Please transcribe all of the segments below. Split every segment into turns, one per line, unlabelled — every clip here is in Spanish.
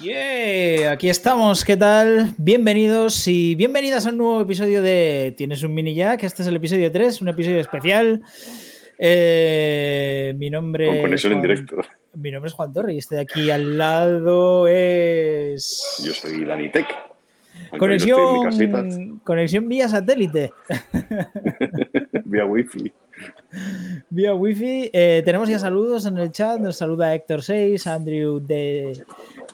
Yeah, aquí estamos, ¿qué tal? Bienvenidos y bienvenidas a un nuevo episodio de Tienes un mini jack. Este es el episodio 3, un episodio especial. Eh, mi nombre
Con conexión en directo.
Mi nombre es Juan Torre y este de aquí al lado es.
Yo soy Dani Tech. Aunque hoy no estoy en mi casita,
Conexión, conexión vía satélite,
vía wifi.
Vía wifi. Eh, tenemos ya saludos en el chat. Nos saluda Héctor 6, Andrew de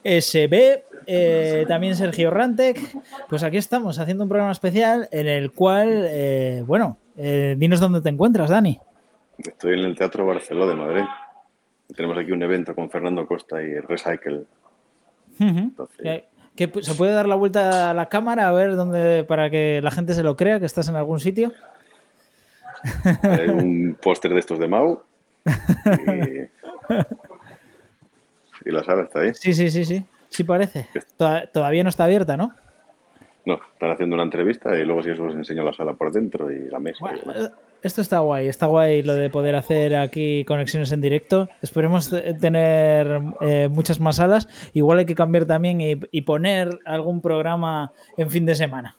SB, eh, también Sergio Rantec. Pues aquí estamos haciendo un programa especial en el cual, eh, bueno, eh, dinos dónde te encuentras, Dani.
Estoy en el Teatro Barceló de Madrid. Tenemos aquí un evento con Fernando Costa y Recycle. Entonces,
¿Se puede dar la vuelta a la cámara a ver dónde para que la gente se lo crea que estás en algún sitio?
Un póster de estos de Mau. Y, y la sala está ahí.
Sí, sí, sí, sí. Sí parece. Toda- Todavía no está abierta, ¿no?
No, están haciendo una entrevista y luego si eso os enseño la sala por dentro y la mesa.
Bueno, esto está guay, está guay lo de poder hacer aquí conexiones en directo. Esperemos te- tener eh, muchas más salas. Igual hay que cambiar también y, y poner algún programa en fin de semana.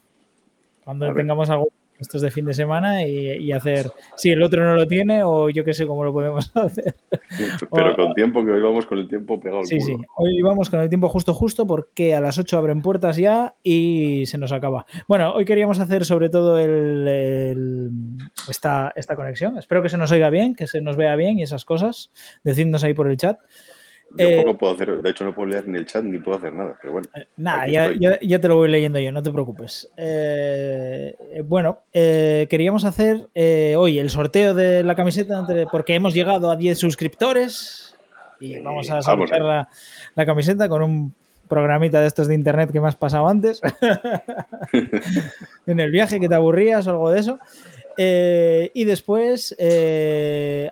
Cuando tengamos algo estos de fin de semana y, y hacer si el otro no lo tiene o yo qué sé cómo lo podemos hacer.
Pero
o-
con tiempo, que hoy vamos con el tiempo pegado al
Sí, sí. Hoy vamos con el tiempo justo, justo, porque a las 8 abren puertas ya y se nos acaba. Bueno, hoy queríamos hacer sobre todo el, el- esta, esta conexión. Espero que se nos oiga bien, que se nos vea bien y esas cosas. Decidnos ahí por el chat.
Yo
Eh,
puedo hacer, de hecho no puedo leer ni el chat ni puedo hacer nada, pero bueno.
Eh, Nada, ya, ya- ya te lo voy leyendo yo, no te preocupes. Eh, bueno, eh, queríamos hacer hoy el sorteo de la camiseta entre- porque hemos llegado a 10 suscriptores y vamos a sortear la, la camiseta con un programita de estos de internet que me has pasado antes en el viaje que te aburrías o algo de eso. Y después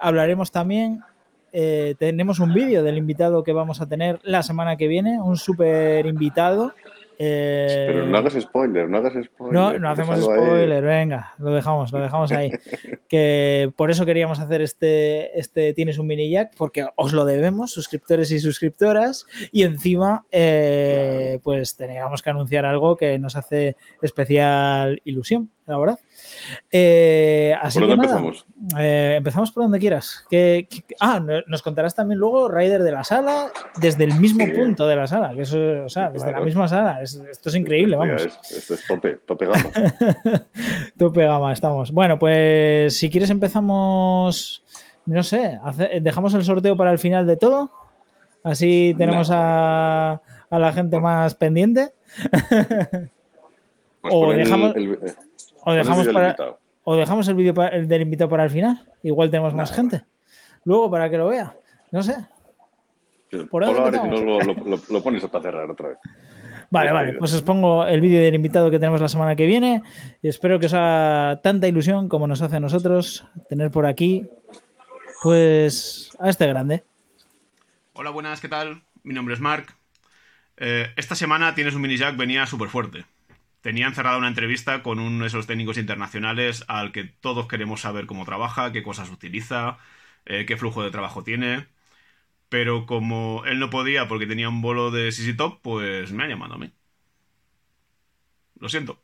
hablaremos también eh, tenemos un vídeo del invitado que vamos a tener la semana que viene, un súper invitado. eh,
Pero no hagas spoiler, no hagas spoiler.
no, no hacemos
ahí.
spoiler, venga, lo dejamos, lo dejamos ahí. que por eso queríamos hacer este, este Tienes un mini jack, porque os lo debemos, suscriptores y suscriptoras, y encima, eh, pues teníamos que anunciar algo que nos hace especial ilusión, la verdad. Eh, así
¿Por
que
dónde
nada,
empezamos?
eh, empezamos por donde quieras. Que, que- ah, no- nos contarás también luego Rider de la sala desde el mismo
Sí.
punto de la sala, que eso, o sea, desde la misma sala. Es- esto es increíble, vamos.
es- esto es tope, tope gama.
Tope gama, estamos. Bueno, pues si quieres empezamos, no sé, hace- dejamos el sorteo para el final de todo. Así tenemos a, a la gente más pendiente.
Pues
O
el-
dejamos-
el-
O dejamos, para, o el vídeo del invitado para el final. Igual tenemos más gente. Luego para que lo vea. No sé. ¿por
ahora lo, lo- lo- lo pones para cerrar otra vez.
Vale,
Pues
vale, pues os pongo el vídeo del invitado que tenemos la semana que viene. Y espero que os haga tanta ilusión como nos hace a nosotros tener por aquí, pues, a este grande.
Hola, buenas, ¿qué tal? Mi nombre es Mark. Eh, esta semana tienes un mini jack, venía súper fuerte. Tenía encerrada una entrevista con uno de esos técnicos internacionales al que todos queremos saber cómo trabaja, qué cosas utiliza, eh, qué flujo de trabajo tiene. Pero como él no podía porque tenía un bolo de CC Top, pues me ha llamado a mí. Lo siento.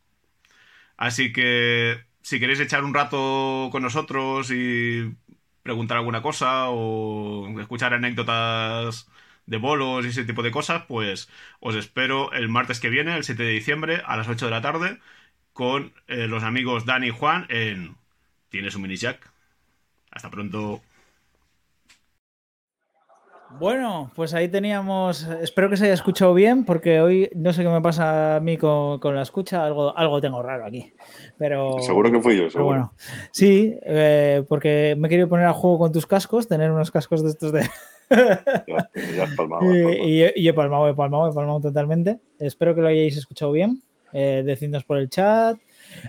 Así que si queréis echar un rato con nosotros y preguntar alguna cosa o escuchar anécdotas de bolos y ese tipo de cosas, pues os espero el martes que viene, el 7 de diciembre, a las 8 de la tarde, con eh, los amigos Dani y Juan en Tienes un mini jack. Hasta pronto.
Bueno, pues ahí teníamos. Espero que se haya escuchado bien, porque hoy no sé qué me pasa a mí con, con la escucha. Algo, algo tengo raro aquí. Pero.
Seguro que fui yo,
pero
seguro.
bueno, sí, eh, porque me he querido poner a juego con tus cascos, tener unos cascos de estos de.
Ya, ya has palmado, has
Y,
palmado.
y he- y he palmado, he palmado, he palmado totalmente. Espero que lo hayáis escuchado bien. Eh, decidnos por el chat.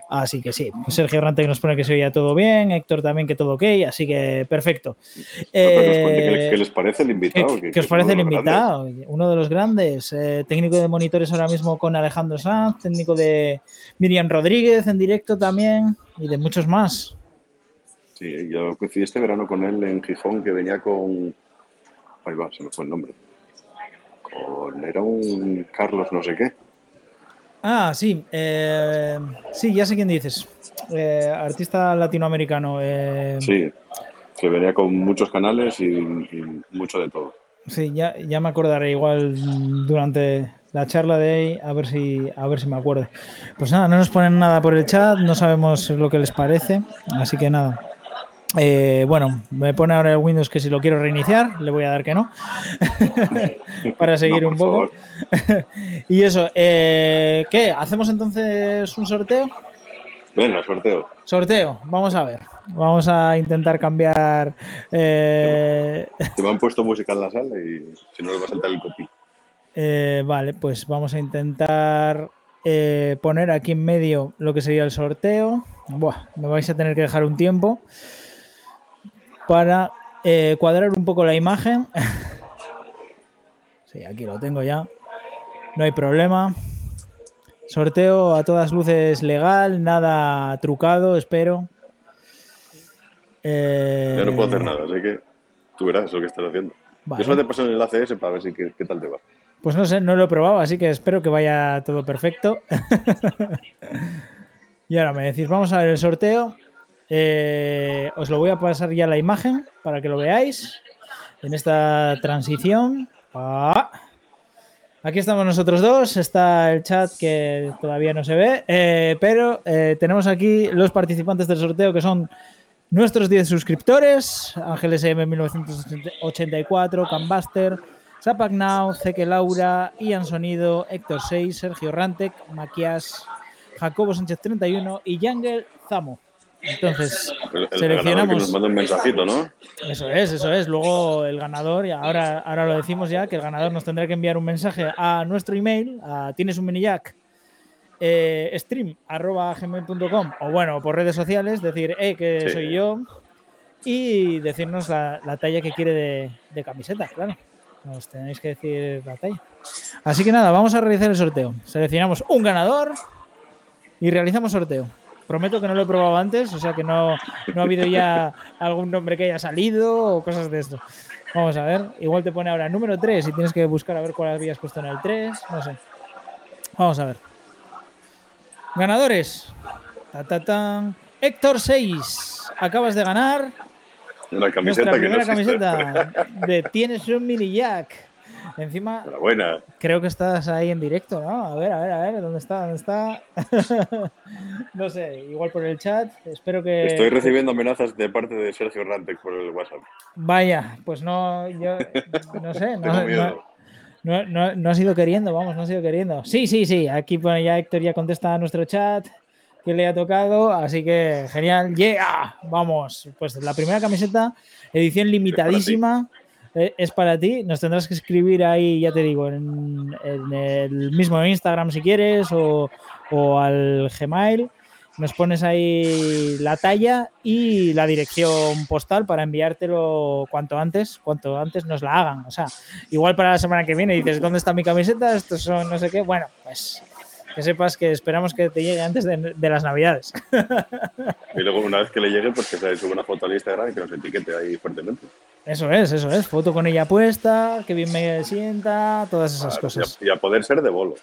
Así que sí, Sergio Rante que nos pone que se oía todo bien, Héctor también que todo ok, así que perfecto.
¿Qué,
Eh,
les, qué les parece el
¿Qué,
invitado?
qué os parece el
grandes.
invitado? Uno de los grandes, eh, técnico de monitores ahora mismo con Alejandro Sanz, técnico de Miriam Rodríguez en directo también y de muchos más.
Sí, yo coincidí este verano con él en Gijón, que venía con. Ahí va, se me fue el nombre. con. Era un Carlos no sé qué.
Ah, sí. eh, sí, ya sé quién dices. Eh, artista latinoamericano. eh,
Sí, que venía con muchos canales y, y mucho de todo.
Sí, ya, ya me acordaré igual durante la charla de ahí, a ver si a ver si me acuerdo. Pues nada, no nos ponen nada por el chat, no sabemos lo que les parece, así que nada. Eh, bueno, me pone ahora el Windows que si lo quiero reiniciar, le voy a dar que no, para seguir
No,
un poco. Y eso, eh, ¿qué? ¿Hacemos entonces un sorteo?
Venga, sorteo.
Sorteo, vamos a ver. Vamos a intentar cambiar. eh,
Te me han puesto música en la sala y si no, le va a saltar el copy.
Eh, vale, pues vamos a intentar poner aquí en medio lo que sería el sorteo. Buah, me vais a tener que dejar un tiempo para eh, cuadrar un poco la imagen. sí, aquí lo tengo ya. No hay problema. Sorteo a todas luces legal, nada trucado, espero. Eh,
Ya no puedo hacer nada, así que tú verás lo que estás haciendo.
vale.
Yo solo te paso el enlace ese para ver si qué, qué tal te va.
Pues no sé, no lo he probado, así que espero que vaya todo perfecto. y ahora me decís, vamos a ver el sorteo. Eh, os lo voy a pasar ya la imagen para que lo veáis en esta transición. Ah. Aquí estamos nosotros dos, está el chat que todavía no se ve, eh, pero eh, tenemos aquí los participantes del sorteo que son nuestros 10 suscriptores, Ángel SM 1984, Cambaster, Zapac Now, Zeke Laura, Ian Sonido, Héctor 6, Sergio Rantec, Maquias, Jacobo Sánchez 31 y Yangel Zamo. Entonces,
El, el ganador que
seleccionamos.
nos manda un mensajito, ¿no?
Eso es, eso es. Luego el ganador, y ahora, ahora lo decimos ya, que el ganador nos tendrá que enviar un mensaje a nuestro email, a tienes un minijack, eh, stream arroba gmail.com o bueno, por redes sociales, decir, eh, que
Sí.
soy yo y decirnos la, la talla que quiere de, de camiseta, claro. Nos tenéis que decir la talla. Así que nada, vamos a realizar el sorteo. Seleccionamos un ganador y realizamos sorteo. Prometo que no lo he probado antes, o sea que no, no ha habido ya algún nombre que haya salido o cosas de esto. Vamos a ver, igual te pone ahora número 3 y tienes que buscar a ver cuál habías puesto en el 3, no sé. Vamos a ver. Ganadores. Ta, ta, tan. Héctor 6, acabas de ganar
Una camiseta
nuestra
que
primera camiseta de Tienes un mini jack. Encima,
Enhorabuena.
creo que estás ahí en directo, ¿no? A ver, a ver, a ver, ¿dónde está? ¿Dónde está? no sé, igual por el chat. Espero que.
Estoy recibiendo amenazas de parte de Sergio Rantec por el WhatsApp.
Vaya, pues no, yo no sé, no,
Tengo
no,
miedo.
no, no, no ha sido queriendo, vamos, no ha sido queriendo. Sí, sí, sí, aquí pone ya Héctor ya contesta a nuestro chat que le ha tocado, así que genial, yeah, vamos, pues la primera camiseta, edición limitadísima, es para ti, nos tendrás que escribir ahí, ya te digo, en, en el mismo Instagram si quieres o, o al Gmail. Nos pones ahí la talla y la dirección postal para enviártelo cuanto antes, cuanto antes nos la hagan. O sea, igual para la semana que viene dices, ¿dónde está mi camiseta? Estos son no sé qué. Bueno, pues que sepas que esperamos que te llegue antes de, de las navidades.
Y luego, una vez que le llegue, pues que se suba una foto al Instagram y que nos etiquete ahí fuertemente.
Eso es, eso es. Foto con ella puesta, que bien me sienta, todas esas
Claro,
cosas.
Y a, y a poder ser de bolo.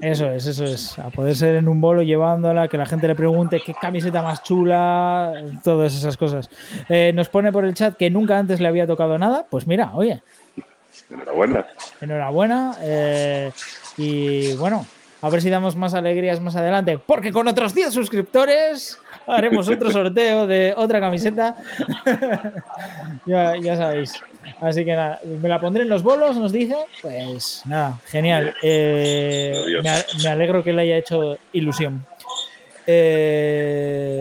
Eso es, eso es. A poder ser en un bolo llevándola, que la gente le pregunte qué camiseta más chula, todas esas cosas. Eh, nos pone por el chat que nunca antes le había tocado nada. Pues mira, oye,
Enhorabuena.
enhorabuena. eh, y bueno, a ver si damos más alegrías más adelante, porque con otros 10 suscriptores haremos otro sorteo de otra camiseta. ya, ya sabéis. Así que nada, me la pondré en los bolos, nos dice. Pues nada, genial. Eh, me alegro que le haya hecho ilusión. Eh,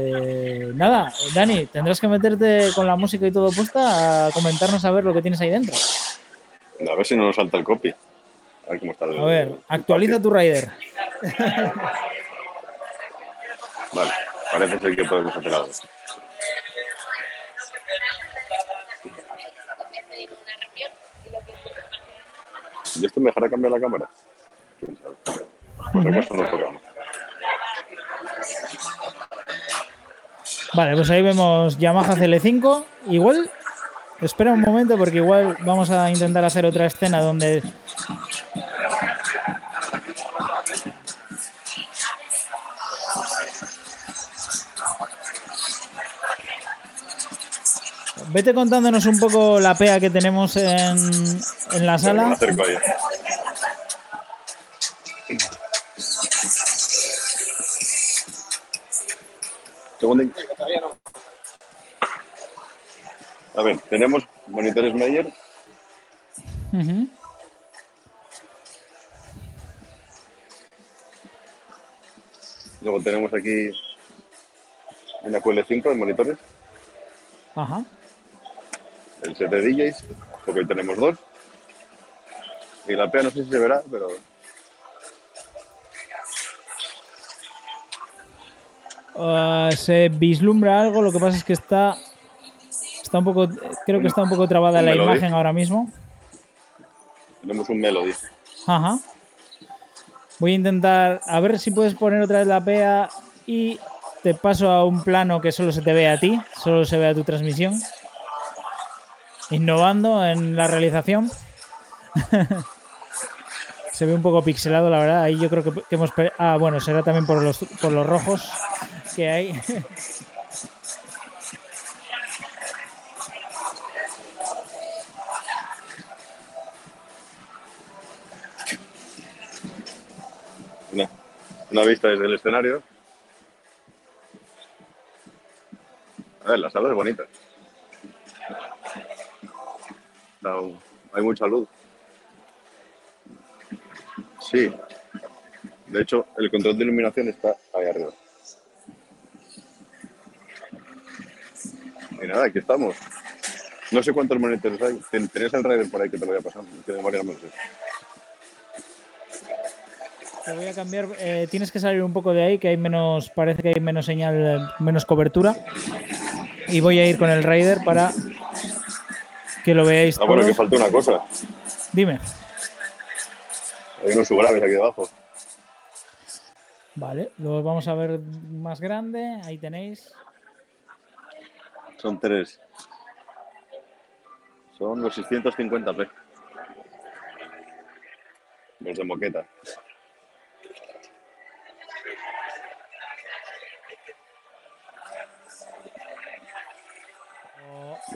nada, Dani, tendrás que meterte con la música y todo puesta a comentarnos a ver lo que tienes ahí dentro.
A ver si no nos salta el copy. A ver cómo está el.
A ver, actualiza tu rider.
Vale, parece ser que podemos hacer algo. ¿Y esto me dejará cambiar la cámara? ¿Quién sabe? No tocamos.
Vale, pues ahí vemos Yamaha CL5. Igual, espera un momento porque igual vamos a intentar hacer otra escena donde vete contándonos un poco la pea que tenemos en, en la sala.
A ver, tenemos monitores Meyer,
Ujú.
luego tenemos aquí una QL5 de monitores,
Ajá.
El set de DJs, porque hoy tenemos dos. Y la PEA no sé si se verá, pero
Ah, se vislumbra algo, lo que pasa es que está. Está un poco. Creo que está un poco trabada
Un
la
melody.
imagen ahora mismo.
tenemos un Melody.
Ajá. Voy a intentar. A ver si puedes poner otra vez la PEA y te paso a un plano que solo se te ve a ti, solo se ve a tu transmisión. Innovando en la realización. se ve un poco pixelado, la verdad. Ahí yo creo que, que hemos. Ah, bueno, será también por los, por los rojos que hay.
Una, una vista desde el escenario. A ver, la sala es bonita. Hay mucha luz. Sí. De hecho, el control de iluminación está ahí arriba. Y nada, aquí estamos. No sé cuántos monitores hay. Ten- ¿Tenéis el Raider por ahí que te lo voy a pasar? Que memoria no sé.
Te voy a cambiar. eh, tienes que salir un poco de ahí, que hay menos. Parece que hay menos señal, menos cobertura. Y voy a ir con el Raider para que lo veáis.
Ah, bueno, que falta una cosa.
Dime.
Hay unos subgraves aquí debajo.
Vale, lo vamos a ver más grande. Ahí tenéis.
Son tres. Son los 650p. Los de moqueta.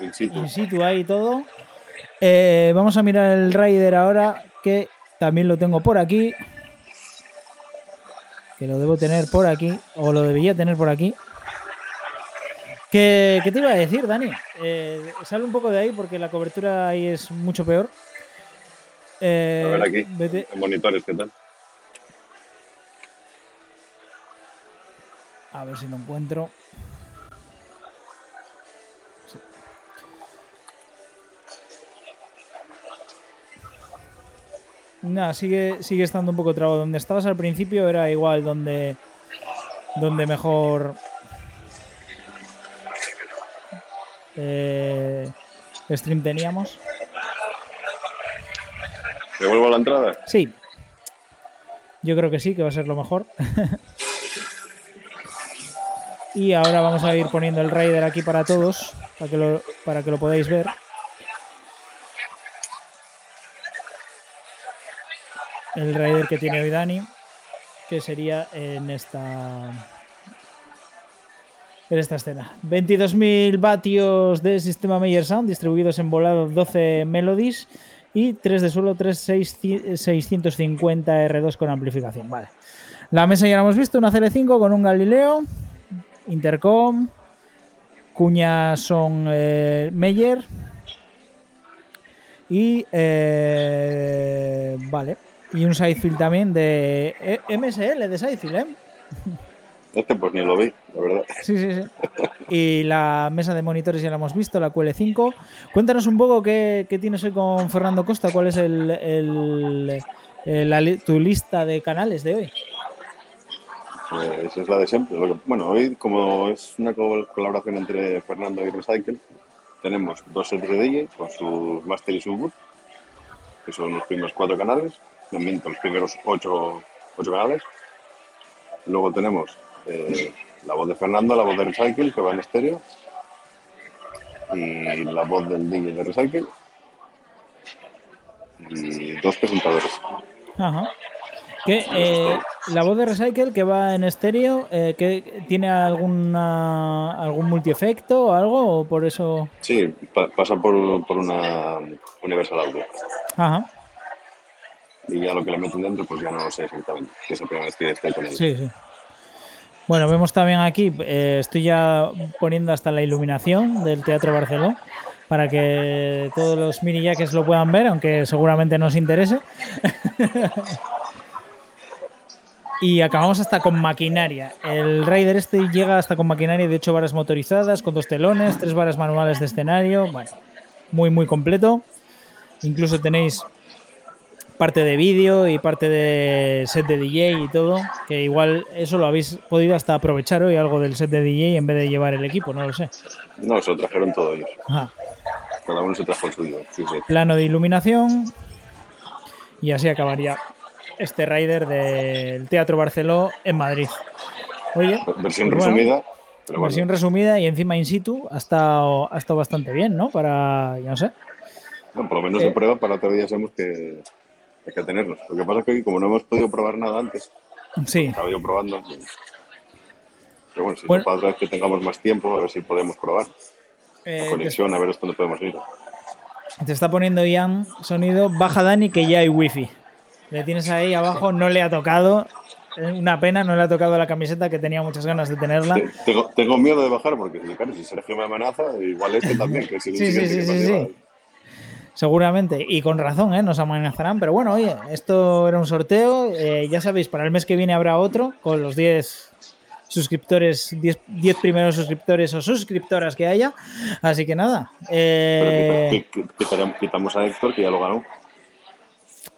In situ.
In situ ahí todo. Eh, vamos a mirar el Raider ahora, que también lo tengo por aquí. Que lo debo tener por aquí, o lo debería tener por aquí. ¿Qué, qué te iba a decir, Dani? Eh, sale un poco de ahí porque la cobertura ahí es mucho peor. Eh,
A ver aquí.
vete-
En monitores, ¿qué tal?
A ver si lo encuentro. Nada, sigue, sigue estando un poco trabado. Donde estabas al principio era igual donde, donde mejor eh, stream teníamos.
¿Devuelvo la entrada?
Sí. Yo creo que sí, que va a ser lo mejor. y ahora vamos a ir poniendo el Raider aquí para todos, para que lo, para que lo podáis ver. El Raider que tiene hoy Dani, que sería en esta en esta escena. 22.000 vatios de sistema Meyer Sound distribuidos en volado 12 melodies y 3 de suelo 3 650 R2 con amplificación. Vale. La mesa ya la hemos visto, una CL5 con un Galileo, intercom, cuñas son eh, Meyer y eh, vale. Y un sidefield también de eh, MSL de sidefield, ¿eh?
Este pues ni lo vi, la verdad.
Sí, sí, sí. Y la mesa de monitores ya la hemos visto, la QL5. Cuéntanos un poco qué, qué tienes hoy con Fernando Costa, cuál es el, el- el- la li- tu lista de canales de hoy.
Pues es la de siempre. Bueno, hoy, como es una col- colaboración entre Fernando y Recycle, tenemos dos sets de DJ con su master y su boot, que son los primeros cuatro canales, miento, los primeros ocho, ocho canales. Luego tenemos eh, la voz de Fernando, la voz de Recycle, que va en estéreo, y la voz del DJ de Recycle, y dos presentadores.
Ajá. Que, eh, la voz de Recycle que va en estéreo, eh, que ¿tiene alguna, algún multiefecto o algo? ¿O por eso...?
Sí, pa- pasa por, por una Universal Audio.
Ajá,
Y ya lo que le meten dentro, pues ya no lo sé exactamente. Es la primera vez que estoy con
sí, sí. Bueno, vemos también aquí, eh, estoy ya poniendo hasta la iluminación del Teatro Barceló para que todos los mini jackets lo puedan ver, aunque seguramente no os interese. y acabamos hasta con maquinaria. El Raider este llega hasta con maquinaria de 8 varas motorizadas, con dos telones, tres varas manuales de escenario. Bueno, muy, muy completo. Incluso tenéis parte de vídeo y parte de set de DJ y todo, que igual eso lo habéis podido hasta aprovechar hoy algo del set de DJ en vez de llevar el equipo, no lo sé.
No, se lo trajeron todos ellos.
Ajá.
Cada uno se trajo el suyo. Sí, sí.
Plano de iluminación y así acabaría este rider del Teatro Barceló en Madrid. Oye,
Versión
pues bueno,
resumida. Pero bueno,
versión resumida y encima in situ ha estado, ha estado bastante bien, ¿no? Para, ya no sé.
bueno, por lo menos
eh,
de prueba para otro día sabemos que hay que tenerlos. Lo que pasa es que como no hemos podido probar nada antes,
Sí,
estaba yo probando. pues, Pero bueno, si
Bueno.
para otra vez que tengamos más tiempo, a ver si podemos probar.
eh,
La
te,
conexión, a ver hasta dónde podemos ir.
te está poniendo Ian sonido. Baja Dani que ya hay wifi. Le tienes ahí abajo, no le ha tocado. Es Una pena, no le ha tocado la camiseta que tenía muchas ganas de tenerla.
Te- Tengo, tengo miedo de bajar porque, claro, si Sergio me amenaza, igual este también. Que el
Sí, sí, sí, sí, sí. Seguramente, y con razón, ¿eh? nos amenazarán, pero bueno, oye, esto era un sorteo, eh, ya sabéis, para el mes que viene habrá otro con los 10 suscriptores, 10, 10 primeros suscriptores o suscriptoras que haya, así que nada, eh,
quitamos a Héctor, que ya lo ganó.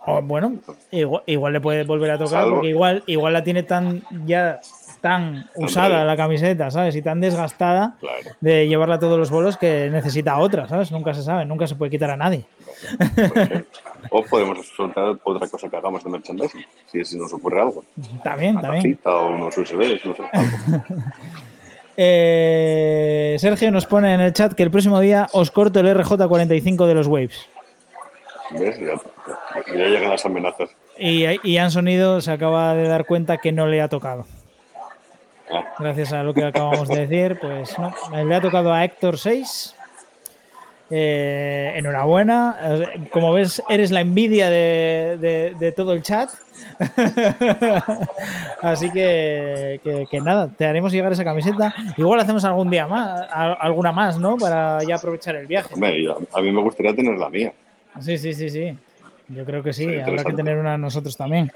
o bueno, igual, igual le puede volver a tocar
Salvo.
porque igual, igual la tiene tan ya tan usada la camiseta, ¿sabes? Y tan desgastada
Claro.
de llevarla a todos los bolos que necesita otra, ¿sabes? Nunca se sabe, nunca se puede quitar a nadie.
O podemos soltar otra cosa que hagamos de merchandising, si nos ocurre algo.
También,
Una
también.
tacita o unos USBs, no sé. algo.
Eh, Sergio nos pone en el chat que el próximo día os corto el RJ45 de los Waves.
¿Ves? Ya, ya llegan las amenazas.
Y, y Ian Sonido se acaba de dar cuenta que no le ha tocado. Gracias a lo que acabamos de decir, pues no. Le ha tocado a Héctor 6. Eh, enhorabuena. Como ves, eres la envidia de, de- de todo el chat. Así que, que- que nada, te haremos llegar esa camiseta. Igual hacemos algún día más, alguna más, ¿no? Para ya aprovechar el viaje.
hombre, a mí me gustaría tener la mía.
Sí, sí, sí, sí. Yo creo que sí, habrá que tener una nosotros también.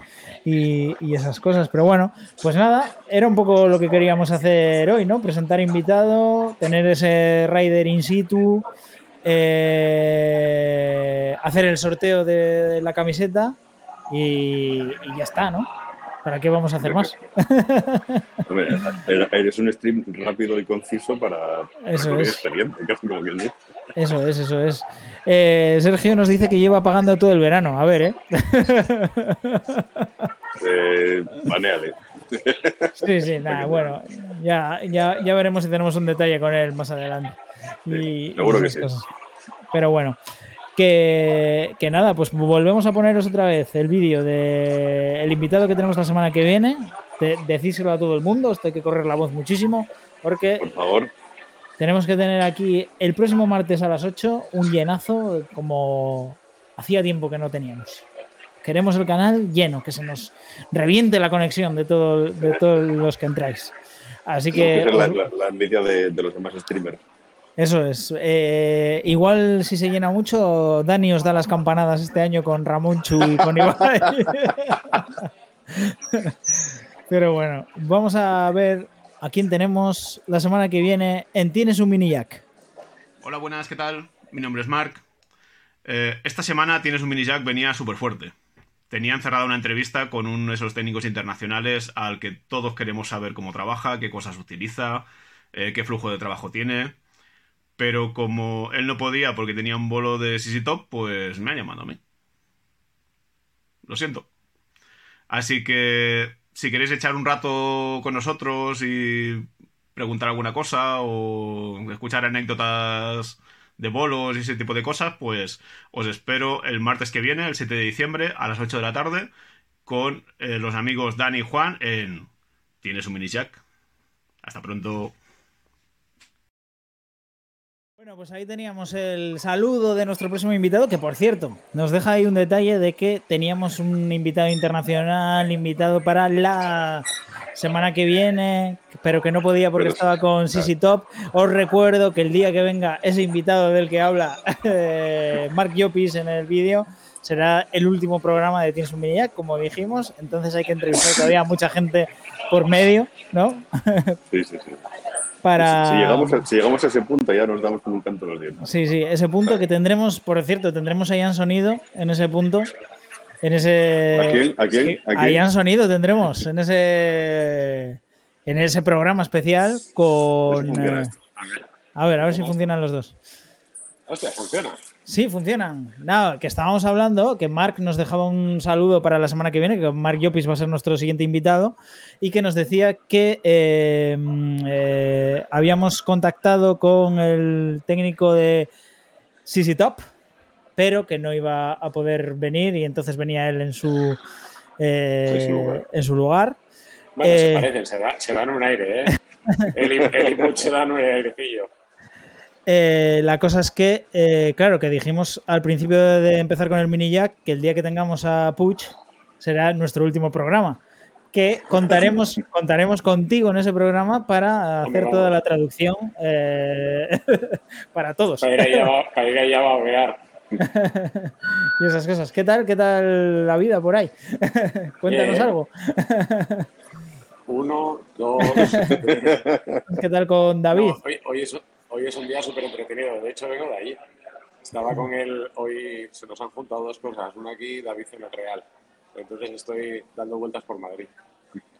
Y, y esas cosas. Pero bueno, pues nada, era un poco lo que queríamos hacer hoy, ¿no? Presentar invitado, tener ese rider in situ, eh, hacer el sorteo de la camiseta y, y ya está, ¿no? ¿Para qué vamos a hacer más?
Hombre, eres un stream rápido y conciso para
Eso
para
es.
expediente, casi como quien dice.
Eso es, eso es. Eh, Sergio nos dice que lleva pagando todo el verano. A ver, ¿eh?
Eh, baneale.
Sí, sí, nada, bueno, ya, ya, ya veremos si tenemos un detalle con él más adelante. Y,
Sí, seguro
y
que sí.
cosas. Pero bueno, que, que nada, pues volvemos a poneros otra vez el vídeo del invitado que tenemos la semana que viene. De, decírselo a todo el mundo, esto hay que correr la voz muchísimo, porque
Por favor,
tenemos que tener aquí el próximo martes a las 8 un llenazo como hacía tiempo que no teníamos. Queremos el canal lleno, que se nos reviente la conexión de, todo, de todos los que entráis. Así que
esa es la, la- la envidia de, de los demás streamers.
eso es. Eh, igual si se llena mucho, Dani os da las campanadas este año con Ramón Chu y con Ibai. Pero bueno, vamos a ver a quién tenemos la semana que viene en Tienes un mini jack.
Hola, buenas, ¿qué tal? Mi nombre es Mark. Eh, esta semana tienes un mini jack, venía súper fuerte. Tenía encerrada una entrevista con uno de esos técnicos internacionales al que todos queremos saber cómo trabaja, qué cosas utiliza, eh, qué flujo de trabajo tiene. Pero como él no podía porque tenía un bolo de CC Top, pues me ha llamado a mí. Lo siento. Así que si queréis echar un rato con nosotros y preguntar alguna cosa o escuchar anécdotas de bolos y ese tipo de cosas, pues os espero el martes que viene, el 7 de diciembre, a las 8 de la tarde, con eh, los amigos Dani y Juan en Tienes un mini jack. Hasta pronto.
Bueno, pues ahí teníamos el saludo de nuestro próximo invitado, que por cierto, nos deja ahí un detalle de que teníamos un invitado internacional, invitado para la semana que viene, pero que no podía porque
Pero-
estaba con Sisi Top. Os recuerdo que el día que venga ese invitado del que habla eh, Mark Llopis en el vídeo, será el último programa de Tienes un Mini Jack, como dijimos. Entonces hay que entrevistar todavía a mucha gente por medio, ¿no?
Sí, sí, sí.
Para...
Si, llegamos a, si llegamos a ese punto ya nos damos como un canto los dientes.
Sí, sí, ese punto que tendremos, por cierto, tendremos a Ian Sonido en ese punto. En ese.
¿A quién?
Ian Sonido tendremos en ese. En ese programa especial con.
funciona
eh,
a ver,
a ver si funcionan los dos.
Hostia, funciona.
Sí, funcionan. Nada, que estábamos hablando, que Mark nos dejaba un saludo para la semana que viene, que Mark Llopis va a ser nuestro siguiente invitado, y que nos decía que eh, mm, eh, habíamos contactado con el técnico de CC Top, pero que no iba a poder venir y entonces venía él en su, eh,
En su lugar.
en su lugar.
Bueno, se parecen, se, da- se dan un aire, ¿eh? El, el input se dan un airecillo.
Eh, la cosa es que, eh, claro, que dijimos al principio de empezar con el mini jack que el día que tengamos a Puch será nuestro último programa. Que contaremos, contaremos contigo en ese programa para hacer toda la traducción eh, para todos
Para ir allá, a babear.
y esas cosas. ¿Qué tal? ¿Qué tal la vida por ahí? Cuéntanos algo.
Uno, dos.
¿Qué tal con David?
No, hoy, hoy es, hoy es un día súper entretenido. De hecho, vengo de allí. Estaba con él, hoy se nos han juntado dos cosas, una aquí y David en el Real. Entonces estoy dando vueltas por Madrid.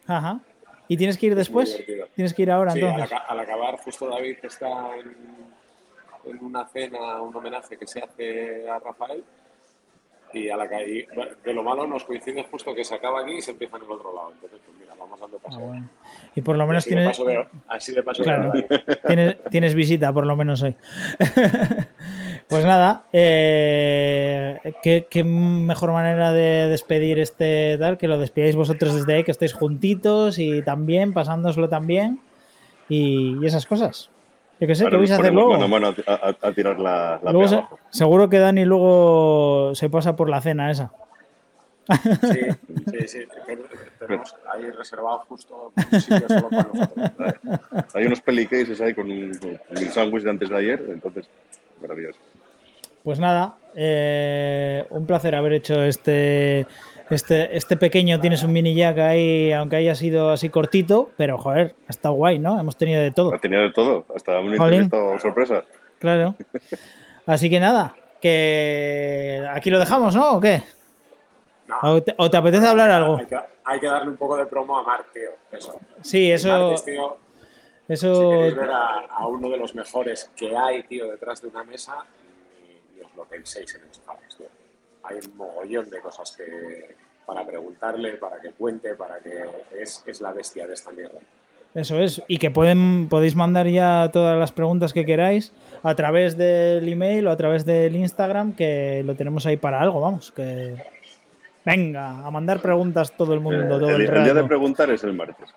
Ajá. ¿Y tienes que ir
Es
después? Tienes que ir ahora
Sí, al,
entonces.
aca- al acabar, justo David está en, en una cena, un homenaje que se hace a Rafael. Y a la calle, de lo malo nos coincide justo que se acaba aquí y se empieza en el otro lado. Entonces, pues mira, vamos dando
Ah,
paso.
bueno. Y por lo menos
de
tienes,
veo- así de paso
Claro. tienes, tienes visita, por lo menos hoy. pues nada, eh, ¿qué, qué mejor manera de despedir este tal que lo despidáis vosotros desde ahí, que estéis juntitos y también, pasándoslo también y, y esas cosas. Yo qué sé, ¿qué vais a hacer luego?
mano a mano a, a- a tirar la, la
Luego se-
abajo.
seguro que Dani luego se pasa por la cena esa.
Sí, sí, sí. Tenemos ahí reservado justo un sitio solo para nosotros.
Hay unos pelicases ahí con un, un sándwich de antes de ayer, entonces, maravilloso.
Pues nada, eh, un placer haber hecho este, este, este pequeño, tienes un mini jack ahí, aunque haya sido así cortito, pero joder, ha estado guay, ¿no? Hemos tenido de todo,
Ha tenido de todo, hasta un entrevista sorpresa.
claro. Así que nada, que aquí lo dejamos, ¿no? ¿O qué?
No,
¿O te, o te apetece hablar algo?
Hay que, hay que darle un poco de promo a Marc, tío. Eso.
Sí, eso,
Martes, tío, si
eso,
queréis ver a, a uno de los mejores que hay, tío, detrás de una mesa, ni, ni os lo penséis en el tío. Hay un mogollón de cosas que para preguntarle, para que cuente, para que es, es la bestia de esta mierda.
eso es. Y que pueden, podéis mandar ya todas las preguntas que queráis a través del email o a través del Instagram, que lo tenemos ahí para algo, vamos, que venga, a mandar preguntas todo el mundo,
Eh,
todo
el,
el,
el día de preguntar es el martes.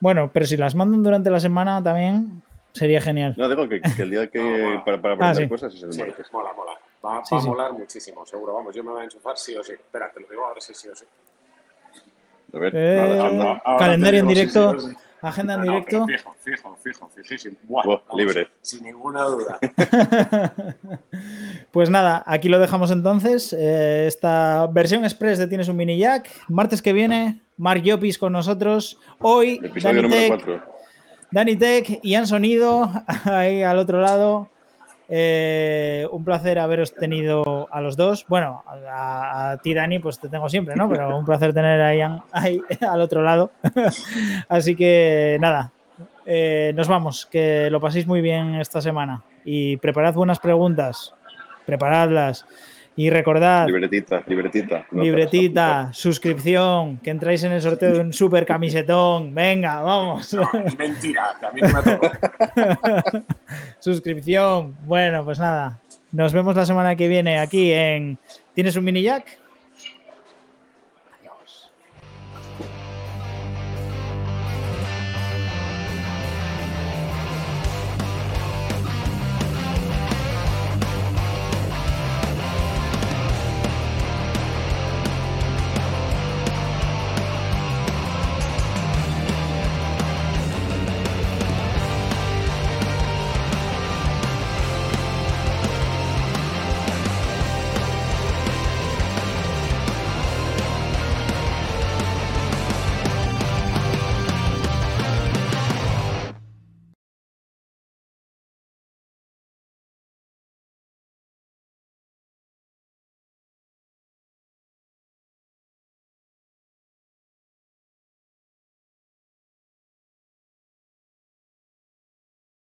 Bueno, pero si las mandan durante la semana también sería genial.
No, digo que, que el día que para, para preguntar
Ah, sí.
cosas es el
Sí,
martes.
mola, mola. Va,
Sí,
va a
sí.
molar muchísimo, seguro. Vamos, yo me voy a enchufar sí o sí. Espera, te lo digo ahora sí, sí o sí.
A ver,
Eh.
Ahora- ahora
calendario en directo,
sí,
agenda en
No, no,
directo.
Fijo, fijo, fijo, fijísimo. Buah,
Buah,
vamos,
libre.
Sin ninguna duda.
Pues nada, aquí lo dejamos entonces. Eh, esta versión express de Tienes un Mini Jack. Martes que viene, Mark Llopis con nosotros. Hoy,
Episodio
Dani
número
Tech,
4.
Dani Tech, Ian Sonido, ahí al otro lado. Eh, un placer haberos tenido a los dos. Bueno, a, ti, Dani, pues te tengo siempre, ¿no? Pero un placer tener a Ian ahí al otro lado. Así que nada, eh, nos vamos. Que lo paséis muy bien esta semana. Y preparad buenas preguntas. Preparadlas. Y recordad,
Libretita, libretita.
libretita, suscripción, que entráis en el sorteo de un super camisetón. Venga, vamos.
No, es mentira, que a mí no me
suscripción. Bueno, pues nada. Nos vemos la semana que viene aquí en ¿Tienes un mini jack?